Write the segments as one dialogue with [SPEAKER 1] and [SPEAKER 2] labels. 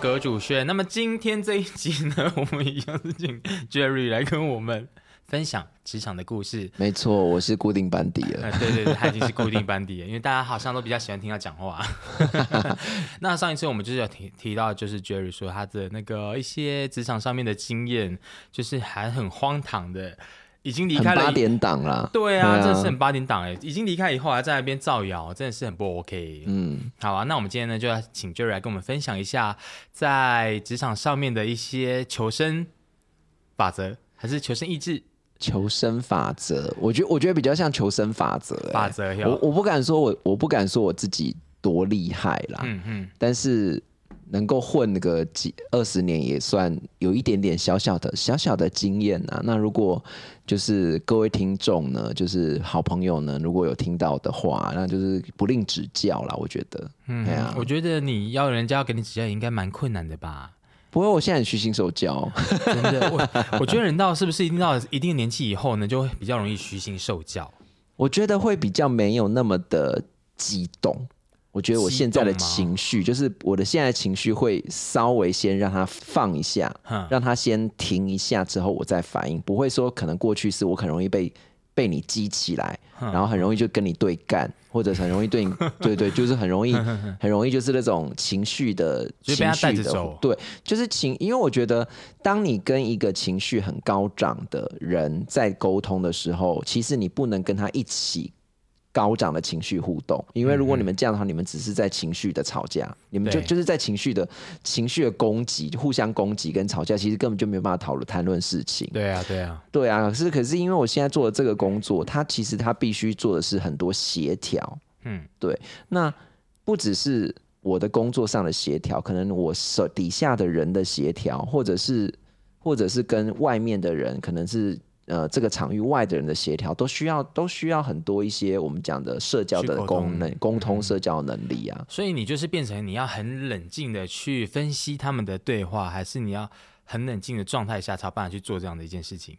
[SPEAKER 1] 葛主轩。那么今天这一集呢，我们一样是请 Jerry 来跟我们分享职场的故事。
[SPEAKER 2] 没错，我是固定班底了。
[SPEAKER 1] 呃，对对对，他已经是固定班底了，因为大家好像都比较喜欢听他讲话。那上一次我们就是有提提到，就是 Jerry 说他的那个一些职场上面的经验，就是还很荒唐的，已经离开了
[SPEAKER 2] 八点档啦。
[SPEAKER 1] 对啊，真的是很八点档哎，已经离开以后还在那边造谣，真的是很不 OK。
[SPEAKER 2] 嗯，
[SPEAKER 1] 好啊，那我们今天呢就要请 Jerry 来跟我们分享一下在职场上面的一些求生法则，还是求生意志
[SPEAKER 2] 求生法则，我觉得我觉得比较像求生法则、欸。
[SPEAKER 1] 法则？
[SPEAKER 2] 我我不敢说我我不敢说我自己多厉害啦，
[SPEAKER 1] 嗯嗯，
[SPEAKER 2] 但是能够混个几二十年也算有一点点小小的小小的经验啊。那如果就是各位听众呢，就是好朋友呢，如果有听到的话，那就是不吝指教啦。我觉得，
[SPEAKER 1] 嗯我觉得你要人家要给你指教，也应该蛮困难的吧？
[SPEAKER 2] 不过我现在很虚心受教，
[SPEAKER 1] 真的，我我觉得人到是不是一定到一定年纪以后呢，就会比较容易虚心受教？
[SPEAKER 2] 我觉得会比较没有那么的激动。我觉得我现在的情绪，就是我的现在的情绪会稍微先让它放一下，
[SPEAKER 1] 哼，
[SPEAKER 2] 让它先停一下之后，我再反应，不会说可能过去是我很容易被被你激起来，然后很容易就跟你对干，或者很容易对你 对对，就是很容易 很容易就是那种情绪的情绪的对，就是情，因为我觉得当你跟一个情绪很高涨的人在沟通的时候，其实你不能跟他一起。高涨的情绪互动，因为如果你们这样的话，你们只是在情绪的吵架，你们就就是在情绪的情绪的攻击，互相攻击跟吵架，其实根本就没有办法讨论谈论事情。
[SPEAKER 1] 对啊，对啊，
[SPEAKER 2] 对啊，可是可是因为我现在做的这个工作，它其实它必须做的是很多协调。
[SPEAKER 1] 嗯，对
[SPEAKER 2] 那不只是我的工作上的协调，可能我手底下的人的协调，或者是或者是跟外面的人，可能是呃这个场域外的人的协调，都需要都需要很多一些我们讲的社交的功能、沟通社交能力啊。
[SPEAKER 1] 所以你就是变成你要很冷静的去分析他们的对话，还是你要很冷静的状态下才有办法去做这样的一件事情？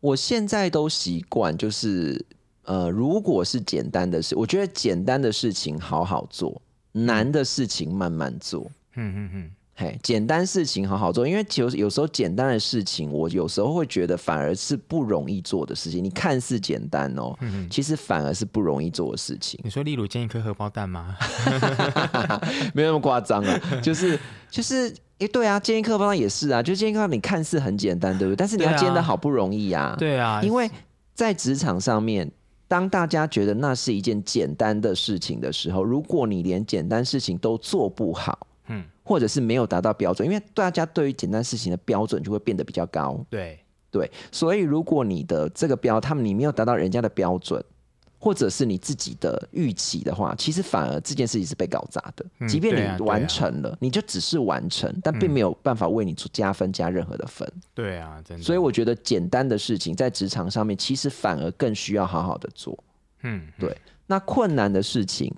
[SPEAKER 2] 我现在都习惯，就是呃，如果是简单的事，我觉得简单的事情好好做，难的事情慢慢做。
[SPEAKER 1] 嗯嗯嗯，
[SPEAKER 2] 嘿，简单事情好好做，因为有有时候简单的事情，我有时候会觉得反而是不容易做的事情。你看似简单哦，其实反而是不容易做的事情，
[SPEAKER 1] 你说例如煎一颗荷包蛋吗？
[SPEAKER 2] 没有那么夸张啊。就是就是，哎，对啊，煎一颗包也是啊，就煎一颗包你看似很简单，对不对？但是你要煎的好不容易啊。
[SPEAKER 1] 对啊，
[SPEAKER 2] 因为在职场上面，当大家觉得那是一件简单的事情的时候，如果你连简单事情都做不好，
[SPEAKER 1] 嗯，
[SPEAKER 2] 或者是没有达到标准，因为大家对于简单事情的标准就会变得比较高，
[SPEAKER 1] 对，
[SPEAKER 2] 对，所以如果你的这个标，他们你没有达到人家的标准。或者是你自己的预期的话，其实反而这件事情是被搞砸的。
[SPEAKER 1] 嗯
[SPEAKER 2] 即便你完成了，你就只是完成，但并没有办法为你加分加任何的分。
[SPEAKER 1] 对啊，真的。
[SPEAKER 2] 所以我觉得简单的事情在职场上面，其实反而更需要好好的做。
[SPEAKER 1] 嗯，
[SPEAKER 2] 对，那困难的事情，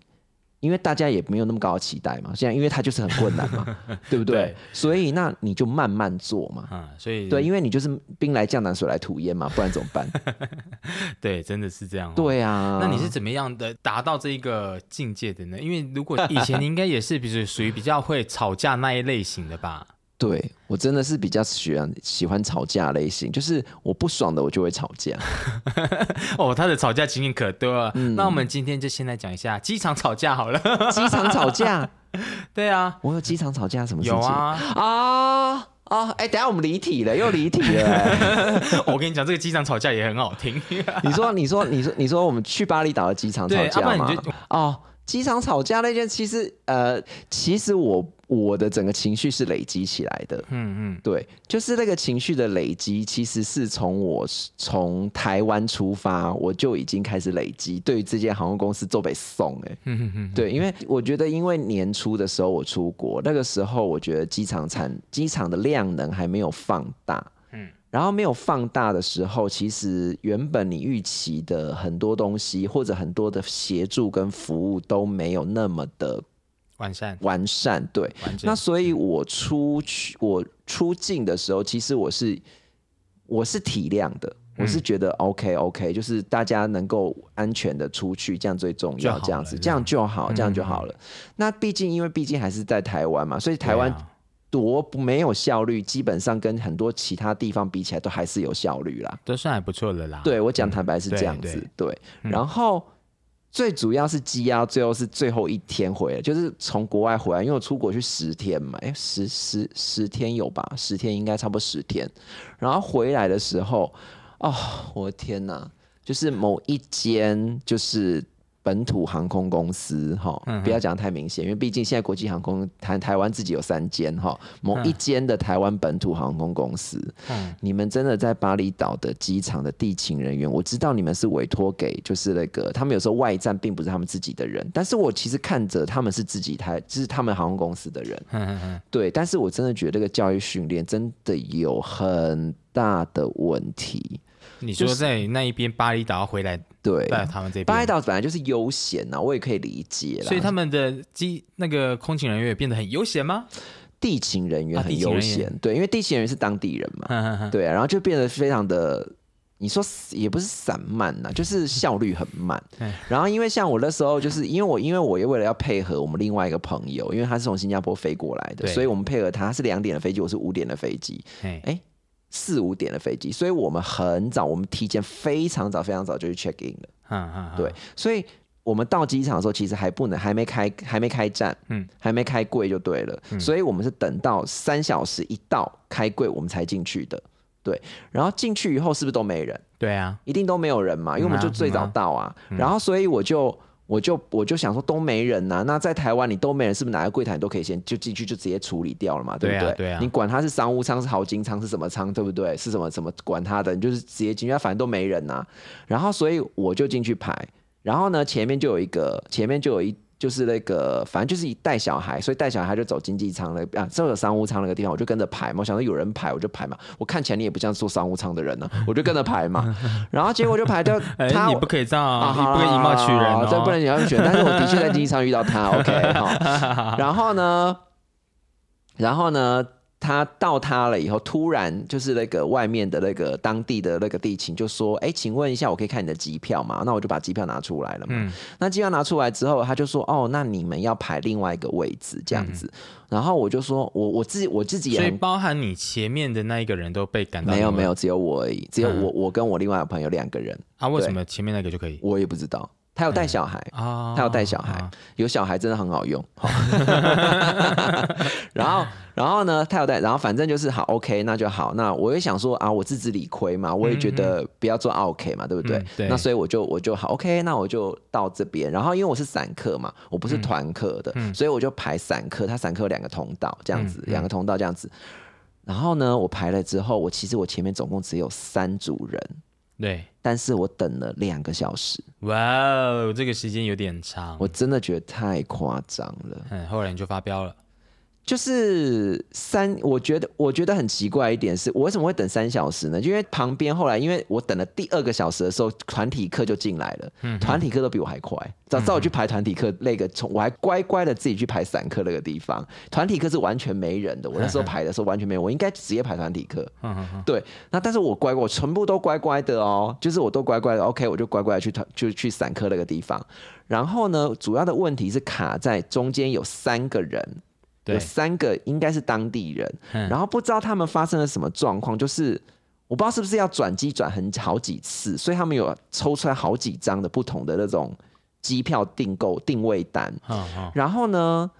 [SPEAKER 2] 因为大家也没有那么高的期待嘛，现在因为它就是很困难嘛，对不对？
[SPEAKER 1] 对
[SPEAKER 2] 所以那你就慢慢做嘛。
[SPEAKER 1] 啊，所以
[SPEAKER 2] 对，因为你就是兵来将挡，水来土掩嘛，不然怎么办？
[SPEAKER 1] 对，真的是这样、哦。
[SPEAKER 2] 对啊，
[SPEAKER 1] 那你是怎么样的达到这一个境界的呢？因为如果以前你应该也是，比如属于比较会吵架那一类型的吧？
[SPEAKER 2] 对我真的是比较喜欢喜欢吵架类型，就是我不爽的我就会吵架。
[SPEAKER 1] 哦，他的吵架经验可多了。
[SPEAKER 2] 嗯
[SPEAKER 1] 那我们今天就先来讲一下机场吵架好了。
[SPEAKER 2] 机场吵架，
[SPEAKER 1] 对啊，
[SPEAKER 2] 我有机场吵架什么事情？
[SPEAKER 1] 有啊。
[SPEAKER 2] 啊啊！哎、等下我们离题了，又离题了、哎
[SPEAKER 1] 我跟你讲，这个机场吵架也很好听。
[SPEAKER 2] 你说，你说，你说，你说，我们去巴厘岛的机场吵架吗
[SPEAKER 1] 然你？就
[SPEAKER 2] 哦，机场吵架那件，其实呃，其实我我的整个情绪是累积起来的。
[SPEAKER 1] 嗯嗯，
[SPEAKER 2] 对，就是那个情绪的累积，其实是从我从台湾出发，我就已经开始累积对于这间航空公司做北送哎、
[SPEAKER 1] 嗯哼哼，
[SPEAKER 2] 对，因为我觉得，因为年初的时候我出国，那个时候我觉得机场产机场的量能还没有放大，
[SPEAKER 1] 嗯
[SPEAKER 2] 嗯，然后没有放大的时候，其实原本你预期的很多东西或者很多的协助跟服务都没有那么的
[SPEAKER 1] 完善。
[SPEAKER 2] 完善，对，那所以我出去我出境的时候，其实我是我是体谅的，我是觉得 OK OK，就是大家能够安全的出去，这样最重要，这样子，这样就好，这样就
[SPEAKER 1] 嗯
[SPEAKER 2] 好了。那毕竟因为毕竟还是在台湾嘛，所以台湾多不没有效率，基本上跟很多其他地方比起来都还是有效率啦。
[SPEAKER 1] 都算还不错的啦。
[SPEAKER 2] 对我讲坦白是这样子，对。
[SPEAKER 1] 嗯
[SPEAKER 2] 然后最主要是积压，最后是最后一天回来，就是从国外回来，因为我出国去十天嘛，哎，十十十天有吧？十天应该差不多十天。然后回来的时候，哦，我的天哪！就是某一间就是本土航空公司哈，不要讲太明显，因为毕竟现在国际航空台台湾自己有三间哈，某一间的台湾本土航空公司，
[SPEAKER 1] 嗯。
[SPEAKER 2] 你们真的在巴厘岛的机场的地勤人员，我知道你们是委托给就是那个他们有时候外站并不是他们自己的人，但是我其实看着他们是自己台，就是他们航空公司的人，
[SPEAKER 1] 哼哼哼。
[SPEAKER 2] 对，但是我真的觉得这个教育训练真的有很大的问题，
[SPEAKER 1] 你说在那一边巴厘岛回来
[SPEAKER 2] 对。
[SPEAKER 1] 在他们这边，
[SPEAKER 2] 巴厘岛本来就是悠闲呐，我也可以理解啦。
[SPEAKER 1] 所以他们的机那个空勤人员也变得很悠闲吗？
[SPEAKER 2] 地勤人员
[SPEAKER 1] 啊
[SPEAKER 2] 很悠闲，对，因为地勤人员是当地人嘛，对啊，然后就变得非常的，你说也不是散漫呐、就是效率很慢
[SPEAKER 1] 嗯。
[SPEAKER 2] 然后因为像我那时候，就是因为我因为我也为了要配合我们另外一个朋友，因为他是从新加坡飞过来的，所以我们配合他，他是两点的飞机，我是五点的飞机，
[SPEAKER 1] 嘿
[SPEAKER 2] 哎四五点的飞机，所以我们很早，我们提前非常早非常早就去 check in 了，对，所以。我们到机场的时候，其实还不能，还没开，还没开站，还没开柜就对了，所以我们是等到三小时一到开柜，我们才进去的，对。然后进去以后是不是都没人？
[SPEAKER 1] 对啊，
[SPEAKER 2] 一定都没有人嘛，因为我们就最早到啊。然后所以我就我就我就想说都没人呐、那在台湾你都没人，是不是哪个柜台你都可以先就进去就直接处理掉了嘛，对不对？
[SPEAKER 1] 对啊对啊
[SPEAKER 2] 你管他是商务舱是豪金舱是什么舱，对不对？是什么什么管他的，你就是直接进去，反正都没人呐、然后所以我就进去排，然后呢前面就有一个前面就有一。就是那个，反正就是一带小孩，所以带小孩就走经济舱那啊，这有商务舱那个地方，我就跟着排嘛。我想到有人排，我就排嘛。我看起来你也不像坐商务舱的人呢、我就跟着排嘛。然后结果就排到
[SPEAKER 1] 哎，
[SPEAKER 2] 他，
[SPEAKER 1] 你不可以这样
[SPEAKER 2] 啊，
[SPEAKER 1] 啊，你不可以以貌取人
[SPEAKER 2] 这不能以貌取人。但是我的确在经济舱遇到他，OK 哈。然后呢，然后呢，他到他了以后，突然就是那个外面的那个当地的那个地勤就说：“哎，请问一下，我可以看你的机票吗？”那我就把机票拿出来了嘛。
[SPEAKER 1] 嗯
[SPEAKER 2] 那机票拿出来之后，他就说：“哦，那你们要排另外一个位置这样子。然后我就说：“我我自己我自己也
[SPEAKER 1] 嗯所以包含你前面的那一个人都被赶到，
[SPEAKER 2] 没有没有，只有我而已，只有
[SPEAKER 1] 嗯
[SPEAKER 2] 我我跟我另外一个朋友两个人，
[SPEAKER 1] 啊？为什么前面那个就可以
[SPEAKER 2] 我也不知道。他有带小孩，
[SPEAKER 1] 啊？
[SPEAKER 2] 他有带小孩，
[SPEAKER 1] 啊
[SPEAKER 2] 有小孩真的很好用。然后，然后呢，他有带，然后反正就是好，OK，那就好。那我也想说啊，我自知理亏嘛，我也觉得不要做 OK 嘛，对不对？那所以我就我就好，OK，那我就到这边。然后因为我是散客嘛，我不是团客的，所以我就排散客。他散客有两个通道这样子，两个通道这样子。然后呢，我排了之后，我其实我前面总共只有三组人，
[SPEAKER 1] 对，
[SPEAKER 2] 但是我等了两个小时，
[SPEAKER 1] 哇哦，这个时间有点长，
[SPEAKER 2] 我真的觉得太夸张了。
[SPEAKER 1] 嗯，后来你就发飙了，
[SPEAKER 2] 就是三，我觉得我觉得很奇怪一点是，我为什么会等三小时呢？因为旁边后来，因为我等了第二个小时的时候，团体课就进来了，
[SPEAKER 1] 嗯
[SPEAKER 2] 团体课都比我还快。早知道我去排团体课那个，从我还乖乖的自己去排散课那个地方，团体课是完全没人的。我那时候排的时候完全没有，我应该直接排团体课。对，那但是我乖乖，我全部都乖乖的哦，就是我都乖乖的，OK，我就乖乖的去团，就去散课那个地方。然后呢，主要的问题是卡在中间有三个人，有，三个应该是当地人，
[SPEAKER 1] 嗯
[SPEAKER 2] 然后不知道他们发生了什么状况，就是我不知道是不是要转机转很好几次，所以他们有抽出来好几张的不同的那种机票订购定位单，
[SPEAKER 1] 嗯嗯，
[SPEAKER 2] 然后呢，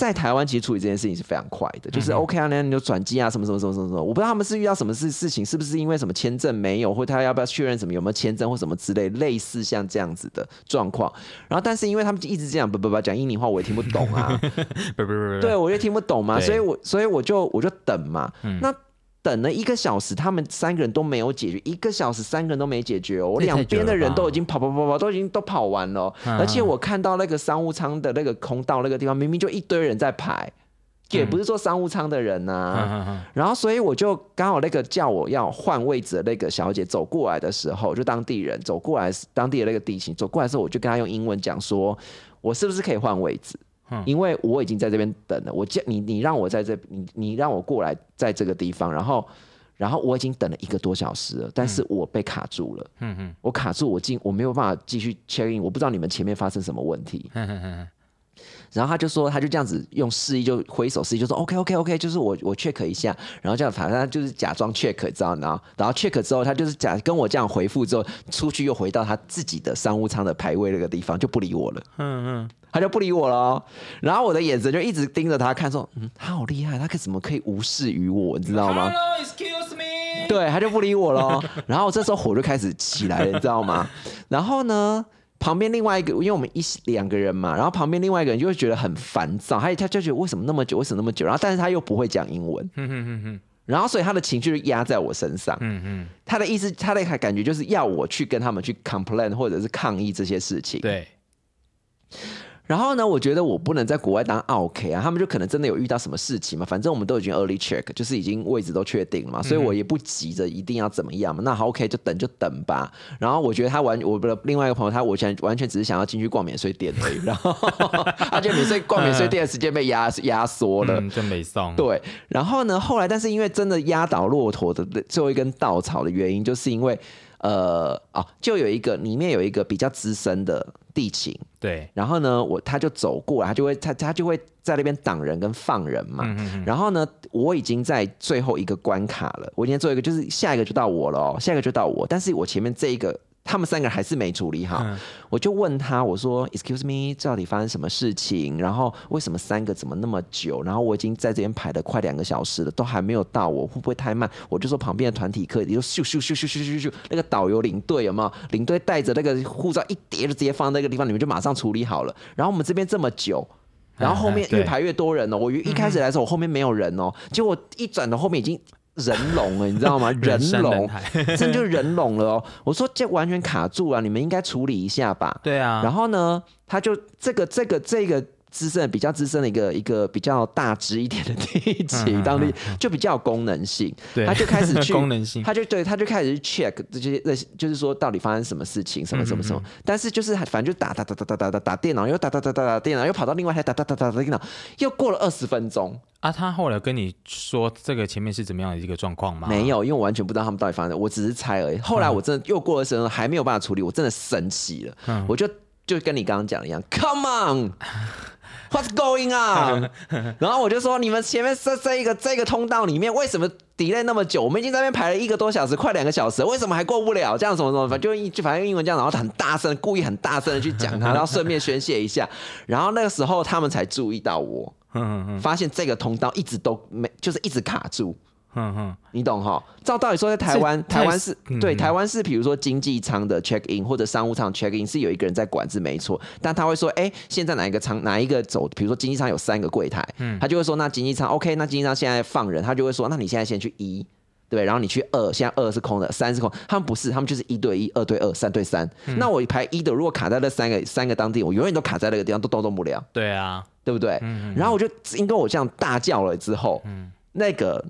[SPEAKER 2] 在台湾其实处理这件事情是非常快的，就是 OK 啊，那你就转机啊，什么什么什么什么什么，我不知道他们是遇到什么事事情，是不是因为什么签证没有，或他要不要确认什么有没有签证或什么之类，类似像这样子的状况。然后，但是因为他们一直这样不不不讲印尼话，我也听不懂啊，
[SPEAKER 1] 不不不不，
[SPEAKER 2] 对，我也听不懂嘛，所以我所以我就我就等嘛，
[SPEAKER 1] 嗯。
[SPEAKER 2] 那。等了一个小时，他们三个人都没有解决，一个小时三个人都没解决哦。两边的人都已经跑跑跑跑，都已经都跑完了哦、
[SPEAKER 1] 嗯
[SPEAKER 2] 而且我看到那个商务舱的那个空道那个地方，明明就一堆人在排，也不是坐商务舱的人呐、然后，所以我就刚好那个叫我要换位置的那个小姐走过来的时候，就当地人走过来，当地的那个地勤走过来的时候，我就跟她用英文讲说，我是不是可以换位置？
[SPEAKER 1] 嗯。
[SPEAKER 2] 因为我已经在这边等了，我叫你，你让我在这，你你让我过来，在这个地方，然后，然后我已经等了一个多小时了，但是我被卡住了，
[SPEAKER 1] 嗯嗯。
[SPEAKER 2] 我卡住，我进我没有办法继续 check in，我不知道你们前面发生什么问题。然后他就说，他就这样子用示意，就挥手示意，就说 OK OK OK，就是我我 check 一下，然后这样反正他就是假装 check，知道然后然后 check 之后，他就是假跟我这样回复之后，出去又回到他自己的商务舱的排位那个地方，就不理我了。
[SPEAKER 1] 嗯嗯，
[SPEAKER 2] 他就不理我了哦、然后我的眼神就一直盯着他看，说，嗯，他好厉害，他可怎么可以无视于我，你知道吗
[SPEAKER 1] ？Hello，excuse me。
[SPEAKER 2] 对，他就不理我了哦。然后这时候火就开始起来了，你知道吗？然后呢，旁边另外一个，因为我们一两个人嘛，然后旁边另外一个人就会觉得很烦躁，他他就觉得为什么那么久，为什么那么久？然后但是他又不会讲英文，
[SPEAKER 1] 哼哼哼哼
[SPEAKER 2] 然后所以他的情绪就压在我身上。
[SPEAKER 1] 嗯嗯，
[SPEAKER 2] 他的意思，他的感觉就是要我去跟他们去 complain 或者是抗议这些事情。
[SPEAKER 1] 对，
[SPEAKER 2] 然后呢，我觉得我不能在国外当 OK 啊，他们就可能真的有遇到什么事情嘛，反正我们都已经 early check，就是已经位置都确定了嘛，所以我也不急着一定要怎么样嘛。那好 OK，就等就等吧。然后我觉得他完，我的另外一个朋友，他我现在完全只是想要进去逛免税店而已，然后他觉得免税逛免税店的时间被压压缩了。
[SPEAKER 1] 嗯，真没送。
[SPEAKER 2] 对，然后呢，后来但是因为真的压倒骆驼的最后一根稻草的原因，就是因为呃哦，就有一个里面有一个比较资深的地勤，
[SPEAKER 1] 对，
[SPEAKER 2] 然后呢，我他就走过来，他就会他他就会在那边挡人跟放人嘛。然后呢，我已经在最后一个关卡了，我今天做一个，就是下一个就到我了哦，下一个就到我，但是我前面这一个。他们三个人还是没处理好，我就问他，我说：“Excuse me，到底发生什么事情？然后为什么三个怎么那么久？然后我已经在这边排了快两个小时了，都还没有到我，会不会太慢？”我就说旁边的团体课，也就咻咻咻咻咻咻咻，那个导游领队有没有？领队带着那个护照一叠就直接放在那个地方，你们就马上处理好了。然后我们这边这么久。然后后面越排越多人哦，我一开始来的时候，我后面没有人哦，结果一转头后面已经人龙了，你知道吗？人龙，
[SPEAKER 1] 海
[SPEAKER 2] 真就人龙了哦。我说这完全卡住了，你们应该处理一下吧。
[SPEAKER 1] 对啊，
[SPEAKER 2] 然后呢，他就这个这个这个资深比较资深的一个一个比较大只一点的地
[SPEAKER 1] 嗯
[SPEAKER 2] 勤，当地就比较有功能性，
[SPEAKER 1] 对。
[SPEAKER 2] 他就开始去
[SPEAKER 1] 功能性。
[SPEAKER 2] 他就对他就开始去 check 这些这些，就是说到底发生什么事情，什么什么什
[SPEAKER 1] 嗯
[SPEAKER 2] 么。但是就是反正就打打打打打打打打电脑，又打打打打打电脑，又跑到另外一台打打打打打电脑，又过了二十分钟，
[SPEAKER 1] 啊，他后来跟你说这个前面是怎么样的一个状况吗？
[SPEAKER 2] 没有，因为我完全不知道他们到底发生我只是猜而已。后来我真的又过了时候还没有办法处理，我真的生气了，
[SPEAKER 1] 嗯。
[SPEAKER 2] 我就就跟你刚刚讲的一样，Come on。What's going on？然后我就说，你们前面这这一个这个通道里面为什么 delay 那么久？我们已经在那边排了一个多小时，快两个小时，为什么还过不了？这样什么什么，反正就就反正用英文这样，然后很大声，故意很大声的去讲他，然后顺便宣泄一下。然后那个时候他们才注意到我，发现这个通道一直都没，就是一直卡住。
[SPEAKER 1] 嗯嗯，
[SPEAKER 2] 你懂哈？照道理说，在台湾，台湾是对
[SPEAKER 1] 嗯
[SPEAKER 2] 台湾是，比如说经济舱的 check in 或者商务舱 check in 是有一个人在管，制没错。但他会说，哎、现在哪一个舱哪一个走？比如说经济舱有三个柜台，
[SPEAKER 1] 嗯
[SPEAKER 2] 他就会说，那经济舱 OK，那经济舱现在放人，他就会说，那你现在先去一。对，然后你去二，现在二是空的，三是空。他们不是，他们就是一对一、二对二、三对三。
[SPEAKER 1] 嗯
[SPEAKER 2] 那我排一的，如果卡在那三个三个当地，我永远都卡在那个地方，都动动不了。
[SPEAKER 1] 对啊，
[SPEAKER 2] 对不对？
[SPEAKER 1] 嗯
[SPEAKER 2] 然后我就因为我这样大叫了之后，那个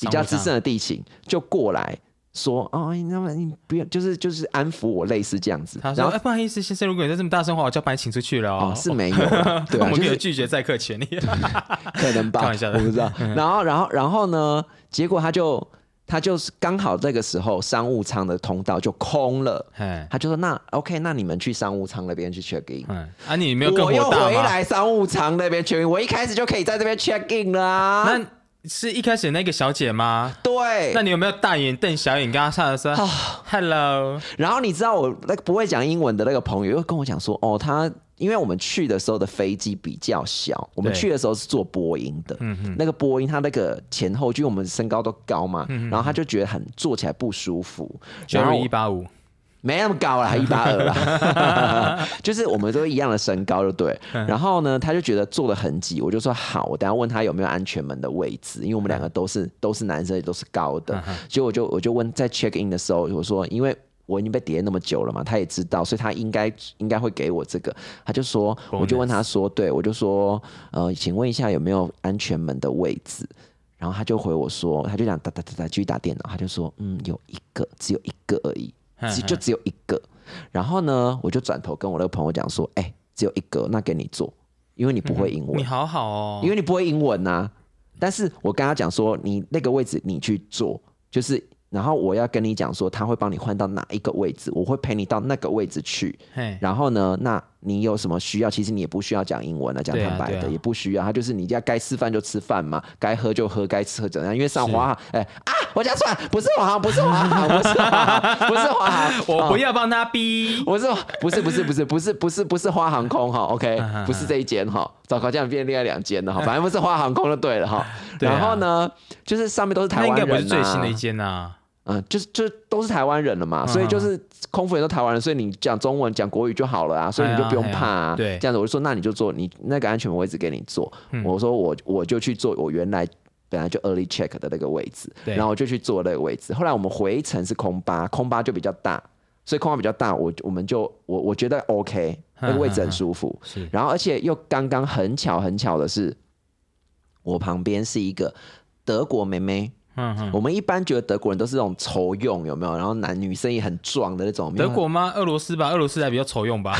[SPEAKER 2] 比较资深的地勤就过来说：“哦，那么你不要，就是就是安抚我，类似这样子。”
[SPEAKER 1] 他说：“
[SPEAKER 2] 然后
[SPEAKER 1] 哎，不好意思，先生，如果你再这么大声话，我就要把你请出去了
[SPEAKER 2] 哦
[SPEAKER 1] 哦。
[SPEAKER 2] 是没有啦，对
[SPEAKER 1] 我
[SPEAKER 2] 啊，
[SPEAKER 1] 们有拒绝载客权利。
[SPEAKER 2] 可能吧，
[SPEAKER 1] 开玩笑的
[SPEAKER 2] 我不知道。然后然后然后呢，结果他就他就是刚好这个时候商务舱的通道就空了。
[SPEAKER 1] 嗯
[SPEAKER 2] 他就说：“那 OK，那你们去商务舱那边去 check in。”
[SPEAKER 1] 嗯，啊，你没有跟
[SPEAKER 2] 我又？回来商务舱那边 check in，我一开始就可以在这边 check in 了啊。
[SPEAKER 1] 那是一开始那个小姐吗？
[SPEAKER 2] 对，
[SPEAKER 1] 那你有没有大眼瞪小眼跟她上来说
[SPEAKER 2] 啊。
[SPEAKER 1] “hello”？
[SPEAKER 2] 然后你知道我那个不会讲英文的那个朋友又跟我讲说，哦，他因为我们去的时候的飞机比较小，我们去的时候是坐波音的，那个波音它那个前后，因为我们身高都高嘛，然后他就觉得很坐起来不舒服，然后
[SPEAKER 1] Jerry 一八五，
[SPEAKER 2] 没那么高啦，还一八二啦，就是我们都一样的身高，就对。然后呢，他就觉得坐的很挤，我就说好，我等下问他有没有安全门的位置，因为我们两个都是都是男生，也都是高的。结果我就我就问，在 check in 的时候，我说因为。我已经被叠那么久了嘛，他也知道，所以他应该应该会给我这个。他就说，我就问他说，对我就说，呃，请问一下有没有安全门的位置？然后他就回我说，他就讲哒哒哒哒继续打电脑，他就说，嗯，有一个，只有一个而已。只就只有一个。然后呢，我就转头跟我那个朋友讲说：“哎、只有一个，那给你做，因为你不会英文，
[SPEAKER 1] 你好好哦，
[SPEAKER 2] 因为你不会英文呐、但是我跟他讲说，你那个位置你去做，就是然后我要跟你讲说他会帮你换到哪一个位置，我会陪你到那个位置去。然后呢，那你有什么需要？其实你也不需要讲英文了，讲坦白的、也不需要。他就是你家该吃饭就吃饭嘛，该喝就喝，该吃喝怎样？因为上华，哎啊，我讲错了，不是华航，不是华航，不是华，不是华航，
[SPEAKER 1] 我不要帮他逼。
[SPEAKER 2] 我是不是不是不是不是不是不是花航空哈，OK，不是这一间哈，糟糕，这样变另外两间了哈，反正不是花航空就对了哈。然后呢，就是上面都是台湾人、啊，
[SPEAKER 1] 该不是最新的一间呐。
[SPEAKER 2] 嗯，就是就都是台湾人了嘛，所以就是空服员都台湾人，所以你讲中文讲国语就好了啊，所以你就不用怕啊。
[SPEAKER 1] 对
[SPEAKER 2] 这样子我就说那你就坐你那个安全位置给你坐，我说我我就去坐我原来。本来就 early check 的那个位置，然后我就去坐那个位置。后来我们回程是空巴，空巴就比较大，所以空巴比较大，我我们就我我觉得 OK，那个位置很舒服。
[SPEAKER 1] 是
[SPEAKER 2] 然后而且又刚刚很巧很巧的是，我旁边是一个德国妹妹，
[SPEAKER 1] 嗯嗯，
[SPEAKER 2] 我们一般觉得德国人都是那种愁用，有没有？然后男女生也很壮的那种。
[SPEAKER 1] 德国吗？俄罗斯吧，俄罗斯还比较愁用吧。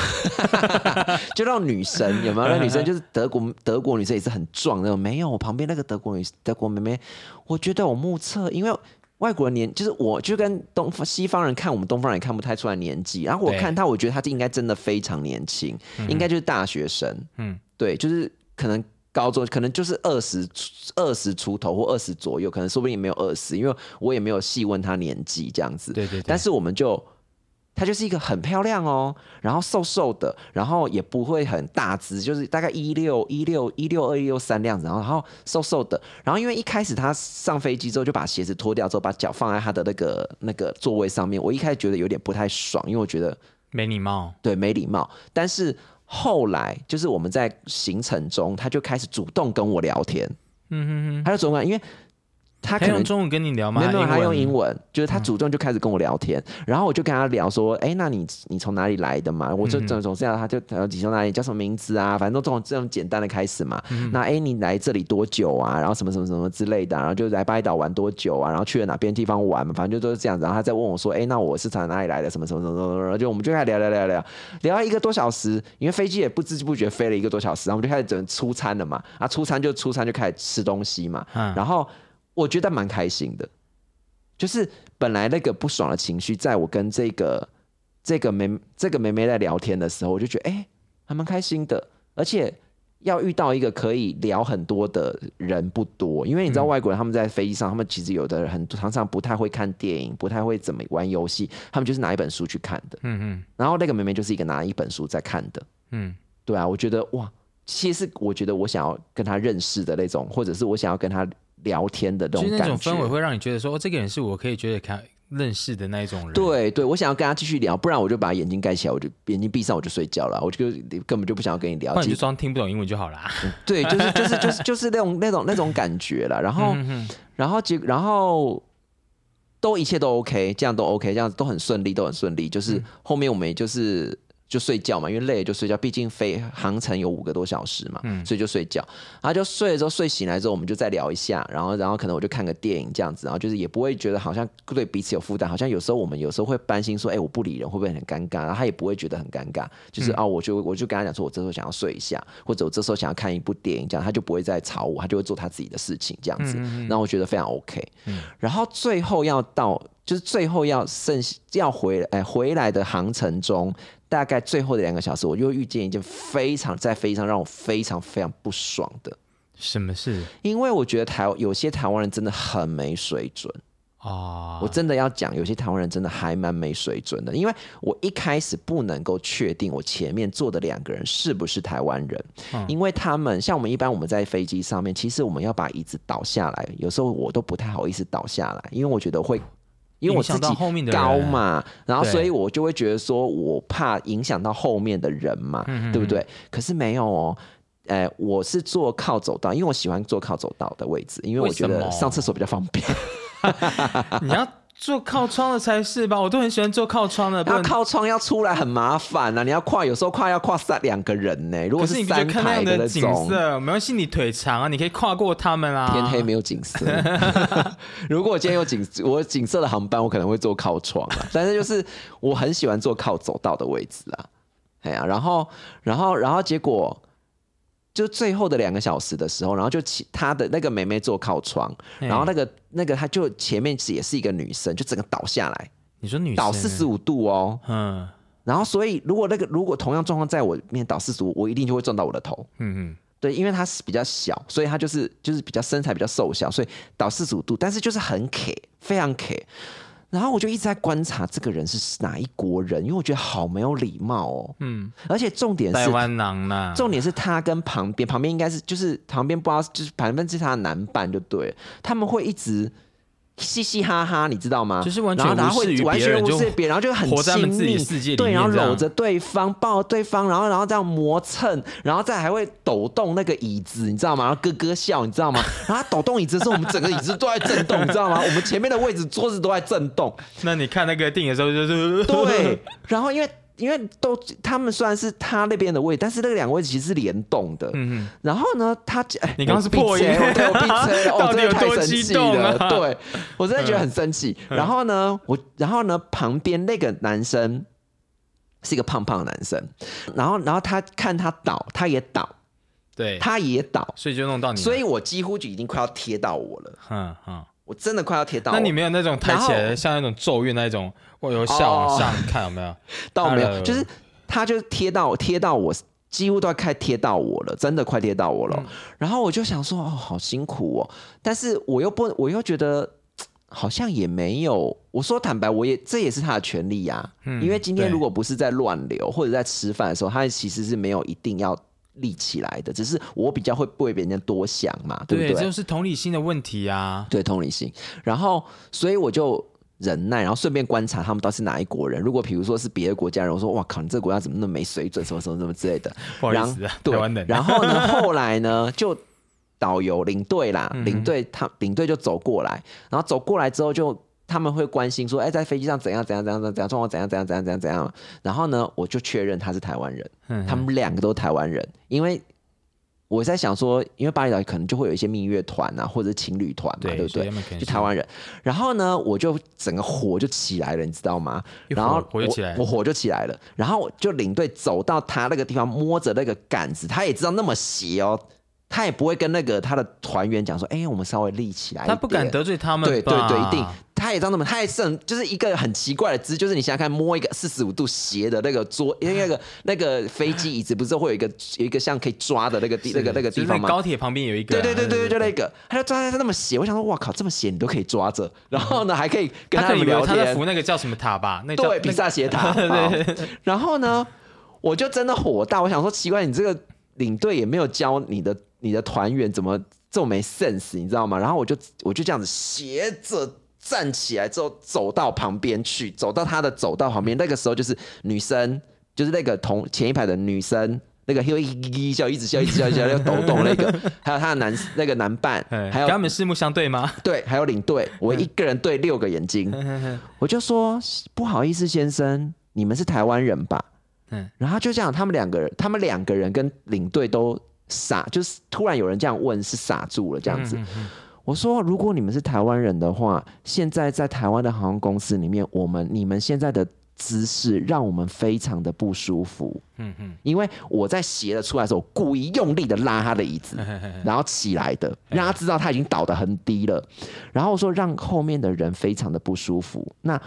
[SPEAKER 2] 就那种女生有没有？那女生就是德国德国女生也是很壮那种。没有，我旁边那个德国女德国妹妹，我觉得我目测，因为外国人年就是我就跟东方西方人看我们东方人也看不太出来年纪，然后我看她，我觉得她应该真的非常年轻，应该就是大学生。
[SPEAKER 1] 嗯，
[SPEAKER 2] 对，就是可能高中，可能就是二十二十出头或二十左右，可能说不定也没有二十，因为我也没有细问他年纪这样子。
[SPEAKER 1] 对对对。
[SPEAKER 2] 但是我们就，她就是一个很漂亮哦，然后瘦瘦的，然后也不会很大只，就是大概一六一六一六二一六三这样子，然后然后瘦瘦的，然后因为一开始她上飞机之后就把鞋子脱掉之后，把脚放在她的那个那个座位上面，我一开始觉得有点不太爽，因为我觉得
[SPEAKER 1] 没礼貌。
[SPEAKER 2] 对没礼貌，但是后来就是我们在行程中，他就开始主动跟我聊天，
[SPEAKER 1] 嗯哼哼，
[SPEAKER 2] 他就主动因为她可能
[SPEAKER 1] 用中文跟你聊吗？
[SPEAKER 2] 没有没有，他用英
[SPEAKER 1] 文。
[SPEAKER 2] 就是他主动就开始跟我聊天，然后我就跟他聊说，哎、那你你从哪里来的嘛？我就
[SPEAKER 1] 嗯
[SPEAKER 2] 总总是要他就呃你从哪里叫什么名字啊？反正都这种这种简单的开始嘛。
[SPEAKER 1] 嗯
[SPEAKER 2] 那哎、诶你来这里多久啊？然后什么什么什么之类的啊、然后就来巴厘岛玩多久啊？然后去了哪边地方玩嘛？反正就都是这样子。然后他再问我说，哎、那我是从哪里来的？什么什么什么什么？然后就我们就开始聊聊聊聊聊了一个多小时，因为飞机也不知不觉飞了一个多小时，然后我们就开始整出餐了嘛。啊，出餐就出餐就开始吃东西嘛。
[SPEAKER 1] 嗯
[SPEAKER 2] 然后我觉得蛮开心的，就是本来那个不爽的情绪，在我跟这个这个妹这个妹妹在聊天的时候，我就觉得哎、还蛮开心的，而且。要遇到一个可以聊很多的人不多，因为你知道外国人他们在飞机上，他们其实有的人很常常不太会看电影，不太会怎么玩游戏，他们就是拿一本书去看的。
[SPEAKER 1] 嗯嗯。
[SPEAKER 2] 然后那个妹妹就是一个拿一本书在看的，
[SPEAKER 1] 嗯，
[SPEAKER 2] 对啊，我觉得哇，其实我觉得我想要跟她认识的那种，或者是我想要跟她聊天的那
[SPEAKER 1] 就是那
[SPEAKER 2] 种感觉。
[SPEAKER 1] 种氛围会让你觉得说，哦，这个人是我可以觉得看认识的那一种人。，
[SPEAKER 2] 对对，我想要跟他继续聊，不然我就把眼睛盖起来，我就眼睛闭上，我就睡觉了，我就根本就不想要跟你聊
[SPEAKER 1] 你就装听不懂英文就好啦。
[SPEAKER 2] 对，就是就是就是 就是那种那种那种感觉了。然后
[SPEAKER 1] 嗯
[SPEAKER 2] 然后结然后都一切都 OK，这样都 OK，这样子都很顺利，都很顺利。就是
[SPEAKER 1] 嗯
[SPEAKER 2] 后面我们也就是就睡觉嘛，因为累了就睡觉，毕竟飞航程有五个多小时嘛，
[SPEAKER 1] 嗯
[SPEAKER 2] 所以就睡觉。然后就睡了之后，睡醒来之后，我们就再聊一下，然后然后可能我就看个电影这样子，然后就是也不会觉得好像对彼此有负担，好像有时候我们有时候会担心说，哎、我不理人会不会很尴尬？然后他也不会觉得很尴尬，就是、啊，我就我就跟他讲说，我这时候想要睡一下，或者我这时候想要看一部电影，这样他就不会再吵我，他就会做他自己的事情这样子。然后我觉得非常 OK。然后最后要到，就是最后要剩要回哎回来的航程中，大概最后的两个小时，我又遇见一件非常在飞机上让我非常非常不爽的，
[SPEAKER 1] 什么事
[SPEAKER 2] 因为我觉得台有些台湾人真的很没水准。
[SPEAKER 1] 啊？
[SPEAKER 2] 我真的要讲，有些台湾人真的还蛮没水准的，因为我一开始不能够确定我前面坐的两个人是不是台湾人，因为他们像我们一般我们在飞机上面，其实我们要把椅子倒下来，有时候我都不太好意思倒下来，因为我觉得会。因为我自己
[SPEAKER 1] 到后面的
[SPEAKER 2] 高嘛，然后所以我就会觉得说，我怕影响到后面的人嘛，
[SPEAKER 1] 嗯
[SPEAKER 2] 对不对？可是没有哦，呃，我是坐靠走道，因为我喜欢坐靠走道的位置，因为我觉得上厕所比较方便。
[SPEAKER 1] 你要坐靠窗的才是吧？我都很喜欢坐靠窗的，不
[SPEAKER 2] 要靠窗要出来很麻烦呐、你要跨，有时候跨要跨三两个人呢、如果
[SPEAKER 1] 可是你不觉
[SPEAKER 2] 三
[SPEAKER 1] 得看那
[SPEAKER 2] 排的那
[SPEAKER 1] 样的景，色，没关系，你腿长啊，你可以跨过他们啊。
[SPEAKER 2] 天黑没有景色。如果我今天有景，我景色的航班，我可能会坐靠窗啊。但是就是我很喜欢坐靠走道的位置啊。哎呀、然后然后然后结果就最后的两个小时的时候，然后就其他的那个妹妹坐靠窗，然后那个那个她就前面也是一个女生，就整个倒下来，
[SPEAKER 1] 你说女
[SPEAKER 2] 倒四十五度哦。
[SPEAKER 1] 嗯
[SPEAKER 2] 然后所以如果那个如果同样状况在我面倒四十五，我一定就会撞到我的头。
[SPEAKER 1] 嗯嗯，
[SPEAKER 2] 对，因为她是比较小，所以她就是就是比较身材比较瘦小，所以倒四十五度，但是就是很 K，非常 K。然后我就一直在观察这个人是哪一国人，因为我觉得好没有礼貌哦。嗯，而且重点是
[SPEAKER 1] 台湾狼呐，
[SPEAKER 2] 重点是他跟旁边旁边应该是就是旁边不知道就是反正是他的男伴就对，他们会一直嘻嘻哈哈，你知道吗？
[SPEAKER 1] 就是完全
[SPEAKER 2] 然后会完全无视别人，然后就很亲密
[SPEAKER 1] 自己世界里
[SPEAKER 2] 对，然后搂着对方，抱对方，然后然后这样磨蹭，然后再还会抖动那个椅子，你知道吗？然后咯咯笑，你知道吗？然后他抖动椅子的时候，我们整个椅子都在震动，你知道吗？我们前面的位置桌子都在震动，
[SPEAKER 1] 那你看那个电影的时候就是
[SPEAKER 2] 对，然后因为因为都他们虽然是他那边的位置，但是那个两个位置其实是联动的。
[SPEAKER 1] 嗯
[SPEAKER 2] 然后呢，他哎
[SPEAKER 1] 你刚刚是破音。
[SPEAKER 2] 我闭嘴我对我闭嘴了，哦，
[SPEAKER 1] 到底
[SPEAKER 2] 真的太生气了，对我真的觉得很生气。然后呢，我然后呢，旁边那个男生是一个胖胖的男生，然后然后他看他倒，他也倒，
[SPEAKER 1] 对，
[SPEAKER 2] 他也倒，
[SPEAKER 1] 所以就弄到你，
[SPEAKER 2] 所以我几乎就已经快要贴到我了，
[SPEAKER 1] 嗯嗯，
[SPEAKER 2] 我真的快要贴到。
[SPEAKER 1] 那你没有那种抬起来像那种咒怨那一种，我有下往上看有没有？
[SPEAKER 2] 倒没有，就是他就贴到贴到我，几乎都要快贴到我了，真的快贴到我了。然后我就想说，哦，好辛苦哦，但是我又不，我又觉得。好像也没有，我说坦白，我也这也是他的权利呀、因为今天如果不是在乱流或者在吃饭的时候，他其实是没有一定要立起来的，只是我比较会为别人多想嘛，对不
[SPEAKER 1] 对，这就是同理心的问题啊。
[SPEAKER 2] 对同理心。然后，所以我就忍耐，然后顺便观察他们到底是哪一国人。如果比如说是别的国家人，我说哇靠，你这个国家怎么那么没水准，什么什么什么之类的。
[SPEAKER 1] 不好意
[SPEAKER 2] 然
[SPEAKER 1] 思啊，
[SPEAKER 2] 对
[SPEAKER 1] 台湾人。
[SPEAKER 2] 然后呢，后来呢，就导游领队啦，
[SPEAKER 1] 嗯
[SPEAKER 2] 领队他领队就走过来，然后走过来之后就。他们会关心说：“哎，在飞机上怎样怎样怎样怎样状况怎样怎样怎样怎样怎样。”然后呢，我就确认他是台湾人，
[SPEAKER 1] 嗯
[SPEAKER 2] 他们两个都是台湾人，因为我在想说，因为巴厘岛可能就会有一些蜜月团啊，或者是情侣团嘛，对不对？就台湾人。然后呢，我就整个火就起来了，你知道吗？然后
[SPEAKER 1] 火火就起来
[SPEAKER 2] 我我火就起来了。然后就领队走到他那个地方，摸着那个杆子，他也知道那么斜哦，他也不会跟那个他的团员讲说：“哎，我们稍微立起来。”
[SPEAKER 1] 他不敢得罪他们，
[SPEAKER 2] 对对对，一定。他也知道那么，他也是很就是一个很奇怪的姿，就是你想想看，摸一个四十五度斜的那个桌，因为那个那个飞机椅子不是会有一个有一个像可以抓的那个地那个那个地方吗？
[SPEAKER 1] 高铁旁边有一个啊，
[SPEAKER 2] 对对对对对，就那个，他就抓在那么斜，我想说，哇靠，这么斜你都可以抓着，然后呢还可以跟
[SPEAKER 1] 他
[SPEAKER 2] 们聊天
[SPEAKER 1] 他在扶，那个叫什么塔吧？那叫
[SPEAKER 2] 对，比萨斜塔。对然后呢，我就真的火大，我想说，奇怪，你这个领队也没有教你的你的团员怎么这么没 sense，你知道吗？然后我就我就这样子斜着。站起来之后，走到旁边去，走到他的走道旁边。那个时候就是女生，就是那个同前一排的女生，那个嘿嘿笑，一直笑，一直笑，一直笑，要抖动那个，还有他的男那个男伴，
[SPEAKER 1] 哎
[SPEAKER 2] 还有
[SPEAKER 1] 跟他们四目相对吗？
[SPEAKER 2] 对，还有领队，我一个人对六个眼睛，我就说不好意思，先生，你们是台湾人吧？
[SPEAKER 1] 嗯
[SPEAKER 2] 然后就这样，他们两个人，他们两个人跟领队都傻，就是突然有人这样问，是傻住了这样子。我说，如果你们是台湾人的话，现在在台湾的航空公司里面，我们你们现在的姿势让我们非常的不舒服。
[SPEAKER 1] 嗯嗯，
[SPEAKER 2] 因为我在斜了出来的时候，我故意用力的拉他的椅子，然后起来的，让他知道他已经倒得很低了。然后说让后面的人非常的不舒服。那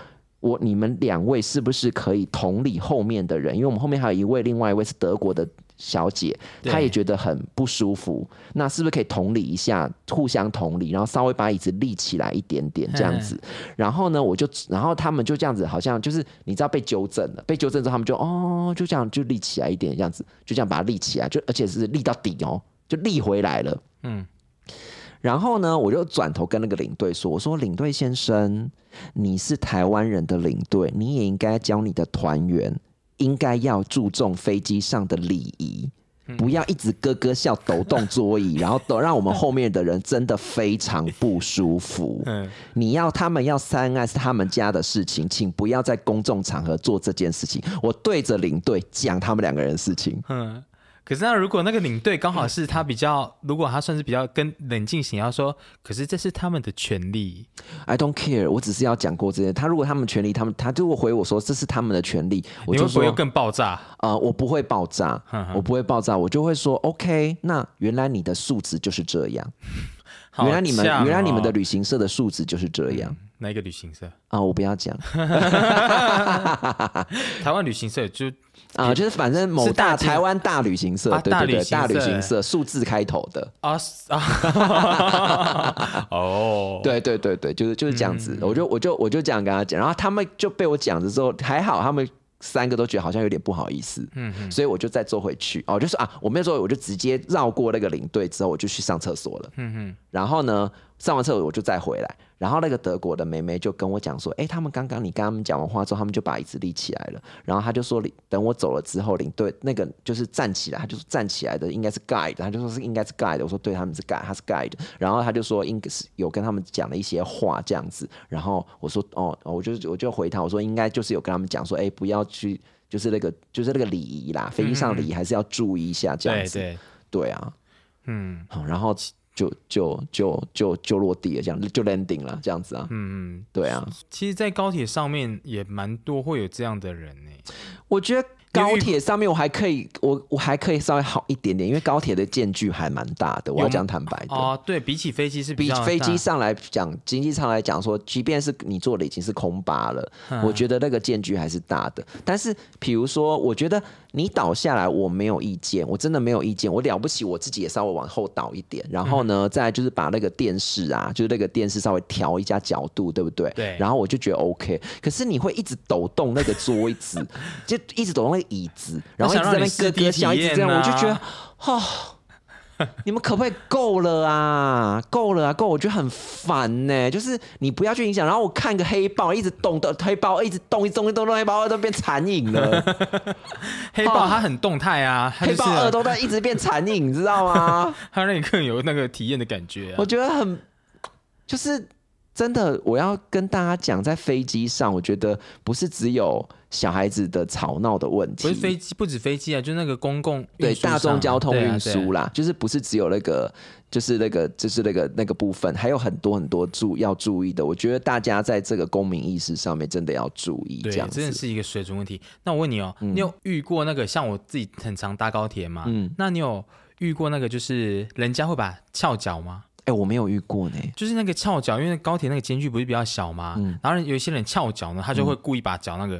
[SPEAKER 2] 我你们两位是不是可以同理后面的人？因为我们后面还有一位，另外一位是德国的小姐，她也觉得很不舒服。那是不是可以同理一下，互相同理，然后稍微把椅子立起来一点点这样子？然后呢，我就然后他们就这样子，好像就是你知道被纠正了，被纠正之后他们就哦，就这样就立起来一点，这样子就这样把它立起来，就而且是立到底哦，就立回来了。
[SPEAKER 1] 嗯，
[SPEAKER 2] 然后呢，我就转头跟那个领队说：“我说领队先生，你是台湾人的领队，你也应该教你的团员应该要注重飞机上的礼仪。”不要一直咯咯笑、抖动桌 椅，然后抖让我们后面的人真的非常不舒服。
[SPEAKER 1] 嗯
[SPEAKER 2] 你要他们要三爱是他们家的事情，请不要在公众场合做这件事情。我对着领队讲他们两个人的事情。
[SPEAKER 1] 嗯，可是那如果那个领队刚好是他比较，如果他算是比较跟冷静型，要说，可是这是他们的权利
[SPEAKER 2] ，I don't care，我只是要讲过这些。他如果他们权利，他们他就会回我说这是他们的权利，我就说
[SPEAKER 1] 更爆炸？
[SPEAKER 2] 呃，我不会爆炸，我不会爆炸，我就会说 OK。那原来你的素质就是这样，
[SPEAKER 1] 好
[SPEAKER 2] 原来你们
[SPEAKER 1] 呛
[SPEAKER 2] 原来你们的
[SPEAKER 1] 哦
[SPEAKER 2] 旅行社的素质就是这样
[SPEAKER 1] 哪一个旅行社？
[SPEAKER 2] 啊！我不要讲
[SPEAKER 1] 台湾旅行社就
[SPEAKER 2] 啊，就是反正某
[SPEAKER 1] 大
[SPEAKER 2] 台湾大旅行社，
[SPEAKER 1] 啊
[SPEAKER 2] 对对对，
[SPEAKER 1] 大旅行社
[SPEAKER 2] 数字开头的，
[SPEAKER 1] 啊是啊，哦，
[SPEAKER 2] 对对对对，就是就是这样
[SPEAKER 1] 嗯
[SPEAKER 2] 子。我就我就我就这样跟他讲，然后他们就被我讲的时候还好，他们。三个都觉得好像有点不好意思，
[SPEAKER 1] 嗯嗯，
[SPEAKER 2] 所以我就再坐回去。哦，我就说啊，我没有坐，我就直接绕过那个领队之后，我就去上厕所了。
[SPEAKER 1] 嗯嗯，
[SPEAKER 2] 然后呢，上完厕所我就再回来，然后那个德国的妹妹就跟我讲说，哎，他们刚刚你跟他们讲完话之后，他们就把椅子立起来了，然后他就说，等我走了之后，领队那个就是站起来，他就说站起来的应该是 guide，他就说是应该是 guide，我说对，他们是 guide，他是 guide，然后他就说应该是有跟他们讲了一些话这样子，然后我说哦，我就我就回他，我说应该就是有跟他们讲说，哎，不要去。就是那个，就是那个礼仪啦，飞机上礼仪还是要注意一下，这样子。
[SPEAKER 1] 对对，
[SPEAKER 2] 对啊，
[SPEAKER 1] 嗯
[SPEAKER 2] 好，然后就就就就就落地了，这样就 landing 了，这样子啊。
[SPEAKER 1] 嗯嗯，
[SPEAKER 2] 对啊，
[SPEAKER 1] 其实，在高铁上面也蛮多会有这样的人呢。
[SPEAKER 2] 我觉得高铁上面我还可以，我我还可以稍微好一点点，因为高铁的间距还蛮大的，我要
[SPEAKER 1] 有
[SPEAKER 2] 讲坦白的。
[SPEAKER 1] 哦，对比起飞机是较
[SPEAKER 2] 比飞机上来讲，经济上来讲说，即便是你坐的已经是空巴了，
[SPEAKER 1] 嗯
[SPEAKER 2] 我觉得那个间距还是大的。但是，比如说，我觉得你倒下来，我没有意见，我真的没有意见。我了不起，我自己也稍微往后倒一点，然后
[SPEAKER 1] 嗯
[SPEAKER 2] 呢，再来就是把那个电视啊，就是那个电视稍微调一下角度，对不对？
[SPEAKER 1] 对
[SPEAKER 2] 然后我就觉得 OK。可是你会一直抖动那个桌子，就一直抖动那个椅子，然后一直在那边咯咯笑，一直这样，我就觉得，哦。你们可不可以够了啊？够了啊！够，我觉得很烦呢、就是你不要去影响。然后我看个黑豹一直动的黑豹一直动，一直动，一动动，黑豹二都变残影了，
[SPEAKER 1] 黑豹它很动态啊，
[SPEAKER 2] 黑豹二都在一直变残影，你知道吗？
[SPEAKER 1] 它让你更有那个体验的感觉啊
[SPEAKER 2] 我。觉得很，就是真的，我要跟大家讲，在飞机上，我觉得不是只有小孩子的吵闹的问题，
[SPEAKER 1] 不是飞机，不止飞机啊，就是那个公共
[SPEAKER 2] 对大众交通运输啦，就是不是只有那个，就是那个，就是那个那个部分，还有很多很多注要注意的。我觉得大家在这个公民意识上面真的要注意，这，样子。
[SPEAKER 1] 真的是一个水准问题。那我问你哦，你有遇过那个像我自己很常搭高铁吗？
[SPEAKER 2] 嗯
[SPEAKER 1] 那你有遇过那个就是人家会把翘脚吗？
[SPEAKER 2] 哎、我没有遇过呢。
[SPEAKER 1] 就是那个翘脚，因为高铁那个间距不是比较小吗？
[SPEAKER 2] 嗯
[SPEAKER 1] 然后有一些人翘脚呢，他就会故意把脚那个，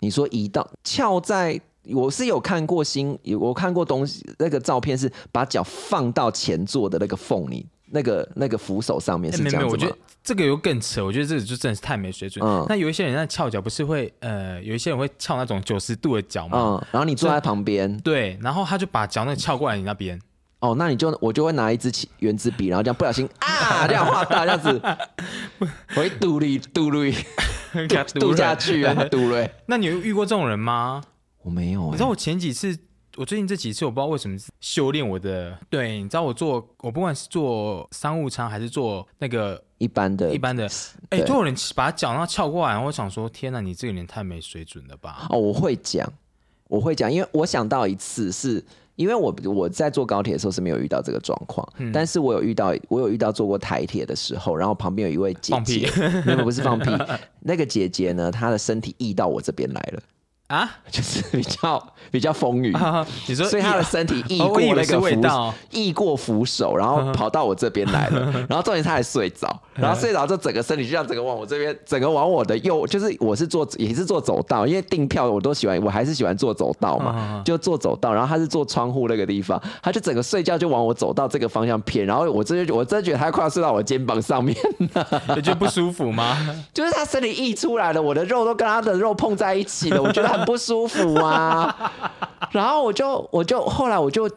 [SPEAKER 2] 你说移到翘在，我是有看过新，有我看过东西，那个照片是把脚放到前座的那个缝里，那个那个扶手上面是
[SPEAKER 1] 哎没有我觉得？这个有更扯，我觉得这个就真的是太没水准。
[SPEAKER 2] 嗯
[SPEAKER 1] 那有一些人在翘脚不是会呃，有一些人会翘那种九十度的脚吗？
[SPEAKER 2] 嗯，然后你坐在旁边，
[SPEAKER 1] 对，然后他就把脚那个翘过来你那边，
[SPEAKER 2] 哦，那你就我就会拿一支起圆珠笔，然后这样不小心啊，这样画大这样子，我 会嘟噜嘟噜
[SPEAKER 1] 给他
[SPEAKER 2] 嘟下去啊，杜瑞。
[SPEAKER 1] 那你有遇过这种人吗？
[SPEAKER 2] 我没有、欸，
[SPEAKER 1] 你知道我前几次，我最近这几次，我不知道为什么修炼我的。对，你知道我做，我不管是做商务舱还是做那个
[SPEAKER 2] 一般的
[SPEAKER 1] 一般的，哎、
[SPEAKER 2] 对
[SPEAKER 1] 都有人把脚然后翘过来，然后我想说，天哪，你这个人太没水准了吧？
[SPEAKER 2] 哦，我会讲，我会讲，因为我想到一次是。因为我我在坐高铁的时候是没有遇到这个状况，
[SPEAKER 1] 嗯。
[SPEAKER 2] 但是我有遇到我有遇到坐过台铁的时候，然后旁边有一位姐姐，没有不是放屁，那个姐姐呢，她的身体溢到我这边来了，
[SPEAKER 1] 啊？
[SPEAKER 2] 就是比较比较风雨，
[SPEAKER 1] 啊！你说，
[SPEAKER 2] 所以他的身体溢
[SPEAKER 1] 哦我以
[SPEAKER 2] 过那个扶
[SPEAKER 1] 味道。
[SPEAKER 2] 溢过扶手，然后跑到我这边来了，然后重点他还睡着，然后睡着之后整个身体就像整个往我这边，整个往我的右，就是我是坐也是坐走道，因为订票我都喜欢，我还是喜欢坐走道嘛
[SPEAKER 1] 嗯，
[SPEAKER 2] 就坐走道，然后他是坐窗户那个地方，他就整个睡觉就往我走到这个方向偏，然后我真的我真的觉得他快要睡到我肩膀上面，
[SPEAKER 1] 你觉得不舒服吗？
[SPEAKER 2] 就是他身体溢出来了，我的肉都跟他的肉碰在一起了，我觉得很不舒服啊，然后我就我就后来我就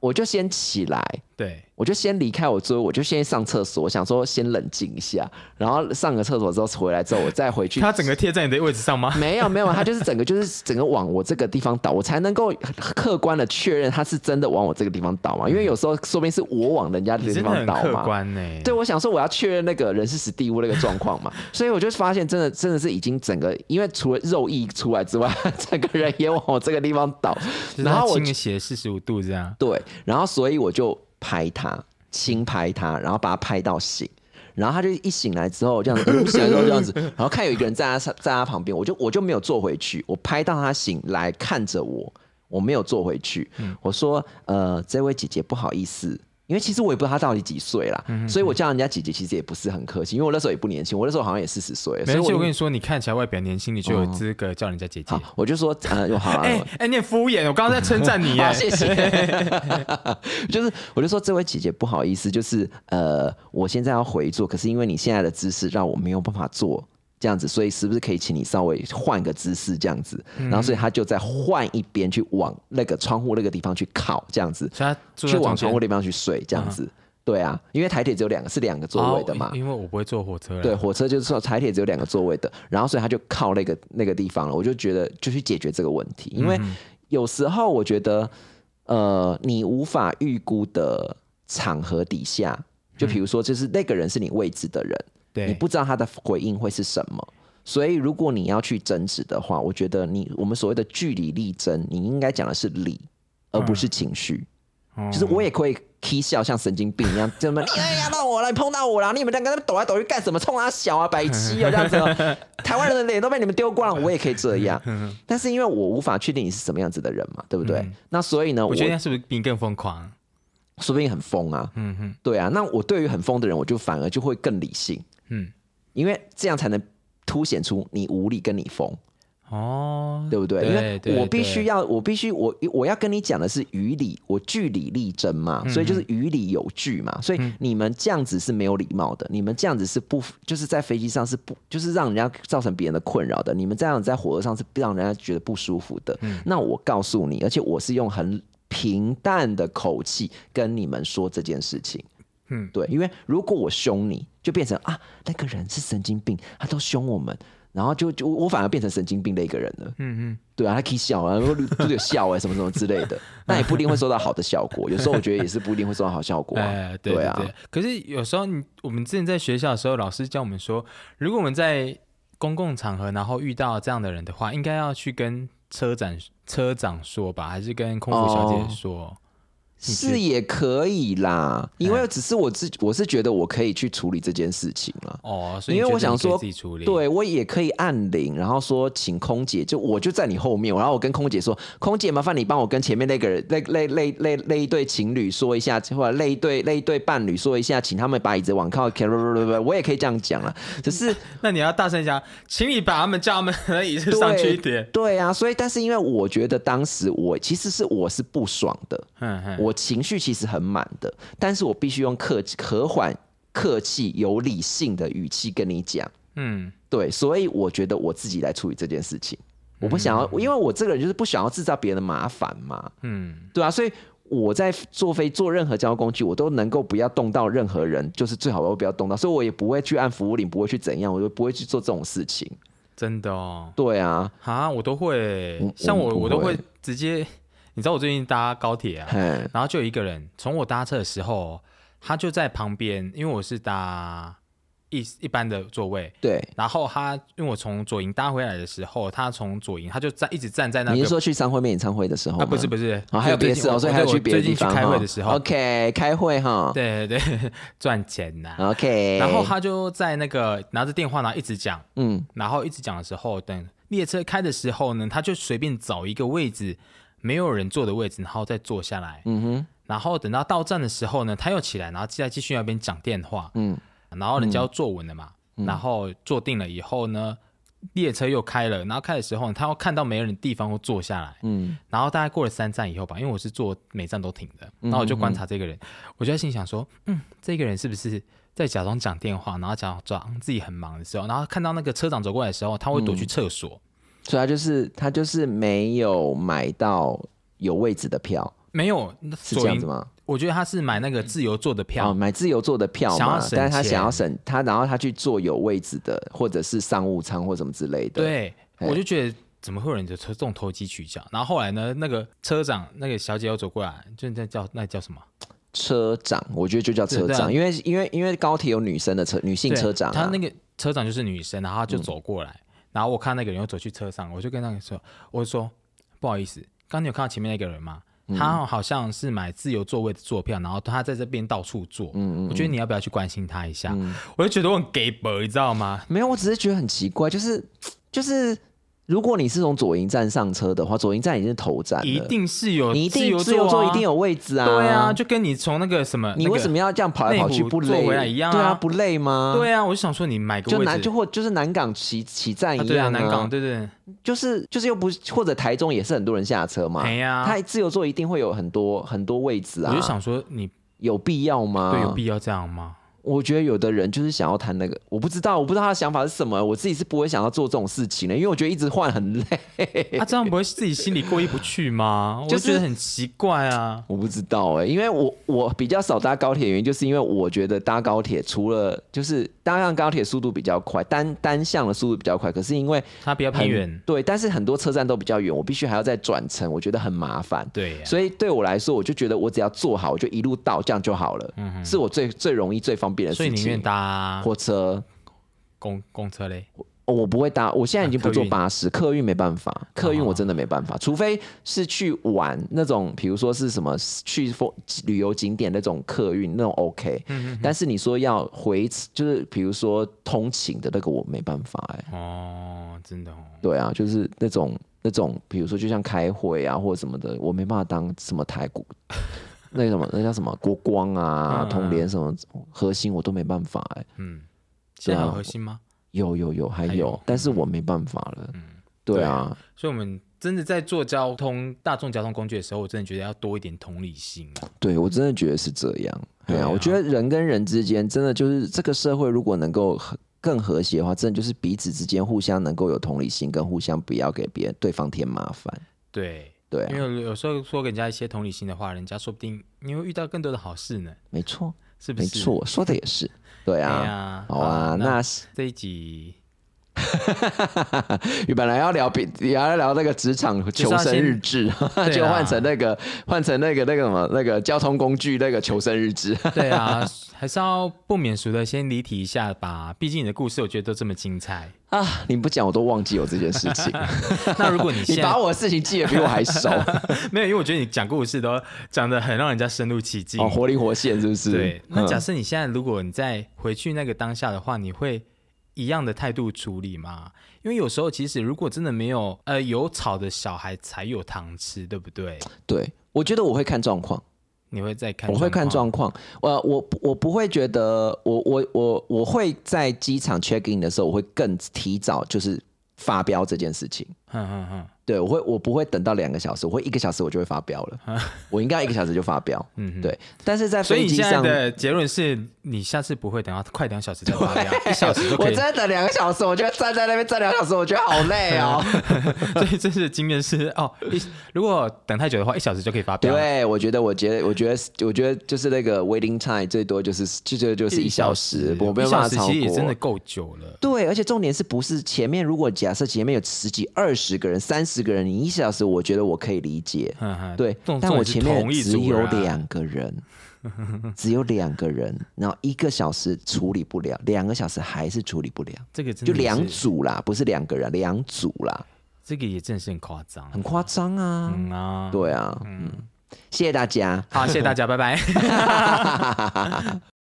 [SPEAKER 2] 我就先起来。
[SPEAKER 1] 对，
[SPEAKER 2] 我就先离开我座位，我就先上厕所，我想说先冷静一下，然后上个厕所之后回来之后，我再回去。
[SPEAKER 1] 他整个贴在你的位置上吗？
[SPEAKER 2] 没有没有，他就是整个就是整个往我这个地方倒，我才能够客观的确认他是真的往我这个地方倒嘛。因为有时候说不定是我往人家的地方倒嘛。
[SPEAKER 1] 客观呢？
[SPEAKER 2] 对，我想说我要确认那个人是史蒂夫那个状况嘛，所以我就发现真的真的是已经整个，因为除了肉溢出来之外，整个人也往我这个地方倒，然后我
[SPEAKER 1] 斜四十五度这样。
[SPEAKER 2] 对，然后所以我就拍他。轻拍他，然后把他拍到醒，然后他就一醒来之后这样子，醒来之后这样子，然后看有一个人在他在他旁边，我就我就没有坐回去，我拍到他醒来看着我，我没有坐回去，我说呃，这位姐姐不好意思。因为其实我也不知道他到底几岁啦，所以我叫人家姐姐其实也不是很客气，因为我那时候也不年轻，我那时候好像也四十岁。
[SPEAKER 1] 没关我跟你说，你看起来外表年轻，你就有资格叫人家姐姐。
[SPEAKER 2] 我就说，呃，又好。
[SPEAKER 1] 哎哎，你敷衍，我刚刚在称赞你。
[SPEAKER 2] 谢谢。就是，我就说这位姐姐不好意思，就是呃，我现在要回坐，可是因为你现在的姿势让我没有办法坐。这样子，所以是不是可以请你稍微换个姿势这样子？然后，所以他就在换一边去往那个窗户那个地方去靠，这样子，去往窗户地方去睡，这样子。对啊，因为台铁只有两个，是两个座位的嘛。
[SPEAKER 1] 因为我不会坐火车。
[SPEAKER 2] 对，火车就是说台铁只有两个座位的，然后所以他就靠那个那个地方了。我就觉得就去解决这个问题，因为有时候我觉得，呃，你无法预估的场合底下，就比如说，就是那个人是你位置的人。你不知道他的回应会是什么，所以如果你要去争执的话，我觉得你我们所谓的据理力争，你应该讲的是理，而不是情绪。就是我也可以 k 笑，像神经病一样，怎么 你压到我了，你碰到我了，你们两个抖来抖去干什么？冲他小啊，白痴啊这样子，台湾人的脸都被你们丢光了，我也可以这样。但是因为我无法确定你是什么样子的人嘛，对不对？那所以呢，
[SPEAKER 1] 我觉得是不是比你更疯狂？
[SPEAKER 2] 说不定很疯啊。嗯哼，对啊。那我对于很疯的人，我就反而就会更理性。嗯，因为这样才能凸显出你无力跟你疯哦，对不对？因为我必须要，我必须我我要跟你讲的是于理，我据理力争嘛，所以就是于理有据嘛。所以你们这样子是没有礼貌的，你们这样子是不就是在飞机上是不就是让人家造成别人的困扰的，你们这样在火车上是让人家觉得不舒服的。那我告诉你，而且我是用很平淡的口气跟你们说这件事情。嗯，对，因为如果我凶你，就变成啊，那个人是神经病，他都凶我们，然后就就我反而变成神经病的一个人了。嗯嗯，对啊，他可以笑啊，就有笑啊，什么什么之类的，那也不一定会收到好的效果。有时候我觉得也是不一定会收到好效果。哎，对啊。
[SPEAKER 1] 可是有时候你我们之前在学校的时候，老师教我们说，如果我们在公共场合，然后遇到这样的人的话，应该要去跟车长车长说吧，还是跟空服小姐说？
[SPEAKER 2] 是也可以啦，因为只是我自我是觉得我可以去处理这件事情了。哦，所以因为我想说，对我也可以按铃，然后说请空姐，就我就在你后面，然后我跟空姐说，空姐麻烦你帮我跟前面那个人那那那那那一对情侣说一下，或者那一对那一对伴侣说一下，请他们把椅子往靠，我也可以这样讲了。只是
[SPEAKER 1] 那你要大声讲，请你把他们叫他们的椅子上去一点。
[SPEAKER 2] 对啊，所以但是因为我觉得当时我其实是我是不爽的，嗯嗯。我情绪其实很满的，但是我必须用客和缓、客气、有理性的语气跟你讲，嗯，对，所以我觉得我自己来处理这件事情，我不想要，因为我这个人就是不想要制造别人的麻烦嘛，嗯，对啊，所以我在坐飞坐任何交通工具，我都能够不要动到任何人，就是最好我不要动到，所以我也不会去按服务铃，不会去怎样，我就不会去做这种事情，
[SPEAKER 1] 真的哦，
[SPEAKER 2] 对啊，
[SPEAKER 1] 啊，我都会，像我我都会直接。你知道我最近搭高铁啊，然后就有一个人从我搭车的时候，他就在旁边，因为我是搭一一般的座位，
[SPEAKER 2] 对。
[SPEAKER 1] 然后他因为我从左营搭回来的时候，他从左营他就站一直站在那。
[SPEAKER 2] 你是说去三会面演唱会的时候
[SPEAKER 1] 啊？不是不是，
[SPEAKER 2] 还有别的事哦，所以还有去别的地方
[SPEAKER 1] 开会的时候。
[SPEAKER 2] OK，开会哈。
[SPEAKER 1] 对对对，赚钱呐。
[SPEAKER 2] OK。
[SPEAKER 1] 然后他就在那个拿着电话，然后一直讲，嗯，然后一直讲的时候，等列车开的时候呢，他就随便找一个位置。没有人坐的位置，然后再坐下来。嗯哼。然后等到到站的时候呢，他又起来，然后再继续那边讲电话。嗯。然后人家要坐稳了嘛，然后坐定了以后呢，列车又开了。然后开的时候，他要看到没人的地方会坐下来。嗯。然后大概过了三站以后吧，因为我是坐每站都停的，然后我就观察这个人，我就在心想说，嗯，这个人是不是在假装讲电话，然后假装自己很忙的时候，然后看到那个车长走过来的时候，他会躲去厕所。
[SPEAKER 2] 所以他就是他就是没有买到有位置的票，
[SPEAKER 1] 没有
[SPEAKER 2] 是这样子吗？
[SPEAKER 1] 我觉得他是买那个自由座的票，
[SPEAKER 2] 哦，买自由座的票嘛，但是他想要省他，然后他去坐有位置的，或者是商务舱或什么之类的。，
[SPEAKER 1] 对，我就觉得怎么会有人就这种投机取巧？然后后来呢，那个车长那个小姐又走过来，就那叫那叫什么？
[SPEAKER 2] 车长，我觉得就叫车长，因为因为因为高铁有女生的车，女性车长、啊，
[SPEAKER 1] 他那个车长就是女生，然后他就走过来，然后我看那个人又走去车上，我就跟那个说，我就说不好意思，刚刚你有看到前面那个人吗？
[SPEAKER 2] 嗯
[SPEAKER 1] 他好像是买自由座位的坐票，然后他在这边到处坐。
[SPEAKER 2] 嗯
[SPEAKER 1] 我觉得你要不要去关心他一下？我就觉得我很 gay 白，你知道吗？
[SPEAKER 2] 没有，我只是觉得很奇怪，就是就是，如果你是从左营站上车的话，左营站已经是头站了，
[SPEAKER 1] 一定是有
[SPEAKER 2] 你一定
[SPEAKER 1] 自
[SPEAKER 2] 自由座
[SPEAKER 1] 啊
[SPEAKER 2] 一定有位置啊，
[SPEAKER 1] 对啊，就跟你从那个什么，
[SPEAKER 2] 你为什么要这样跑来跑去不累？
[SPEAKER 1] 回来一样啊。
[SPEAKER 2] 对啊，不累吗？
[SPEAKER 1] 对啊，我就想说你买个
[SPEAKER 2] 就
[SPEAKER 1] 位置。
[SPEAKER 2] 南就或就是南港起起站
[SPEAKER 1] 啊。对啊，
[SPEAKER 2] 一样
[SPEAKER 1] 南港对对，
[SPEAKER 2] 就是就是又不或者台中也是很多人下车嘛，
[SPEAKER 1] 哎呀。
[SPEAKER 2] 它自由座一定会有很多很多位置啊，
[SPEAKER 1] 我就想说你
[SPEAKER 2] 有必要吗？
[SPEAKER 1] 对有必要这样吗？
[SPEAKER 2] 我觉得有的人就是想要谈那个，我不知道，我不知道他的想法是什么，我自己是不会想要做这种事情的，因为我觉得一直换很累。
[SPEAKER 1] 啊，这样不会自己心里过意不去吗？我
[SPEAKER 2] 就
[SPEAKER 1] 就是觉得很奇怪啊。
[SPEAKER 2] 我不知道哎、因为我我比较少搭高铁，原因就是因为我觉得搭高铁除了就是搭上高铁速度比较快，单单向的速度比较快，可是因为
[SPEAKER 1] 它比较偏远，
[SPEAKER 2] 对，但是很多车站都比较远，我必须还要再转乘，我觉得很麻烦。
[SPEAKER 1] 对呀，
[SPEAKER 2] 所以对我来说，我就觉得我只要做好，我就一路到，这样就好了，嗯是我最最容易、最方便的事情。
[SPEAKER 1] 所以宁愿搭
[SPEAKER 2] 火车，
[SPEAKER 1] 公公车嘞。
[SPEAKER 2] 哦我不会搭，我现在已经不坐巴士，客运没办法，客运我真的没办法，除非是去玩那种，比如说是什么去风旅游景点那种客运那种 OK，但是你说要回，就是比如说通勤的那个我没办法哎、
[SPEAKER 1] 哦，真的哦。
[SPEAKER 2] 对啊，就是那种那种，比如说就像开会啊或者什么的，我没办法当什么台股。那个什么，那叫什么国光啊、
[SPEAKER 1] 嗯
[SPEAKER 2] 通联什么核心，我都没办法哎、
[SPEAKER 1] 嗯，现在有核心吗？
[SPEAKER 2] 有有有，还有，
[SPEAKER 1] 还有
[SPEAKER 2] 但是我没办法了。嗯
[SPEAKER 1] 对
[SPEAKER 2] 啊，
[SPEAKER 1] 所以，我们真的在做交通大众交通工具的时候，我真的觉得要多一点同理心啊。
[SPEAKER 2] 对我真的觉得是这样。对啊，我觉得人跟人之间真的就是这个社会，如果能够和更和谐的话，真的就是彼此之间互相能够有同理心，跟互相不要给别人对方添麻烦。
[SPEAKER 1] 对，
[SPEAKER 2] 对啊，
[SPEAKER 1] 因为有时候说给人家一些同理心的话，人家说不定你会遇到更多的好事呢，
[SPEAKER 2] 没错，
[SPEAKER 1] 是不是？
[SPEAKER 2] 没错，说的也是。对
[SPEAKER 1] 对
[SPEAKER 2] 啊，
[SPEAKER 1] 呀。
[SPEAKER 2] 好啊，
[SPEAKER 1] 那
[SPEAKER 2] 那
[SPEAKER 1] 这一集
[SPEAKER 2] 你 本来要聊比也要聊那个职场求生日志，就换成那个换成那个那个什么那个交通工具那个求生日志。
[SPEAKER 1] 对啊，还是要不免俗的先离题一下吧。毕竟你的故事我觉得都这么精彩。
[SPEAKER 2] 啊！你不讲我都忘记有这件事情，
[SPEAKER 1] 那如果你
[SPEAKER 2] 你把我的事情记得比我还熟，
[SPEAKER 1] 没有，因为我觉得你讲故事都讲的很让人家深入其境。
[SPEAKER 2] 哦，活灵活现是不是？
[SPEAKER 1] 对，那假
[SPEAKER 2] 嗯
[SPEAKER 1] 设你现在如果你再回去那个当下的话，你会一样的态度处理嘛？因为有时候其实如果真的没有呃有草的小孩才有糖吃，对不对？
[SPEAKER 2] 对，我觉得我会看状况，
[SPEAKER 1] 你会再看，
[SPEAKER 2] 我会看状况。我我我不会觉得，我我我我会在机场 check in 的时候，我会更提早就是发飙这件事情。对，我会我不会等到两个小时，我会一个小时我就会发飙了。我应该一个小时就发飙。
[SPEAKER 1] 嗯。
[SPEAKER 2] 对，但是在
[SPEAKER 1] 所以你现在
[SPEAKER 2] 飞机上，
[SPEAKER 1] 的结论是你下次不会等到快两小时再发飙，一小时就
[SPEAKER 2] 我
[SPEAKER 1] 可以
[SPEAKER 2] 真。的等两个小时，我觉得站在那边站两小时，我觉得好累哦。
[SPEAKER 1] 所以这次的经验是哦，一如果等太久的话，一小时就可以发飙。
[SPEAKER 2] 对，我觉得，我觉得，我觉得，我觉得就是那个 waiting time 最多就是就就就是一小时，我没有
[SPEAKER 1] 一小时
[SPEAKER 2] 办法超过。
[SPEAKER 1] 其实也真的够久了。
[SPEAKER 2] 对，而且重点是不是前面如果假设前面有十几、二十个人、三十个人，你一小时，我觉得我可以理解。对，但我前面只有两个人，只有两个人，然后一个小时处理不了，两个小时还是处理不了，
[SPEAKER 1] 这个
[SPEAKER 2] 就两
[SPEAKER 1] 是
[SPEAKER 2] 组啦，不是两个人，两组啦，
[SPEAKER 1] 这个也真的是很夸张。
[SPEAKER 2] 很夸张啊。
[SPEAKER 1] 嗯啊，
[SPEAKER 2] 对啊，嗯，谢谢大家。
[SPEAKER 1] 好，谢谢大家，拜拜。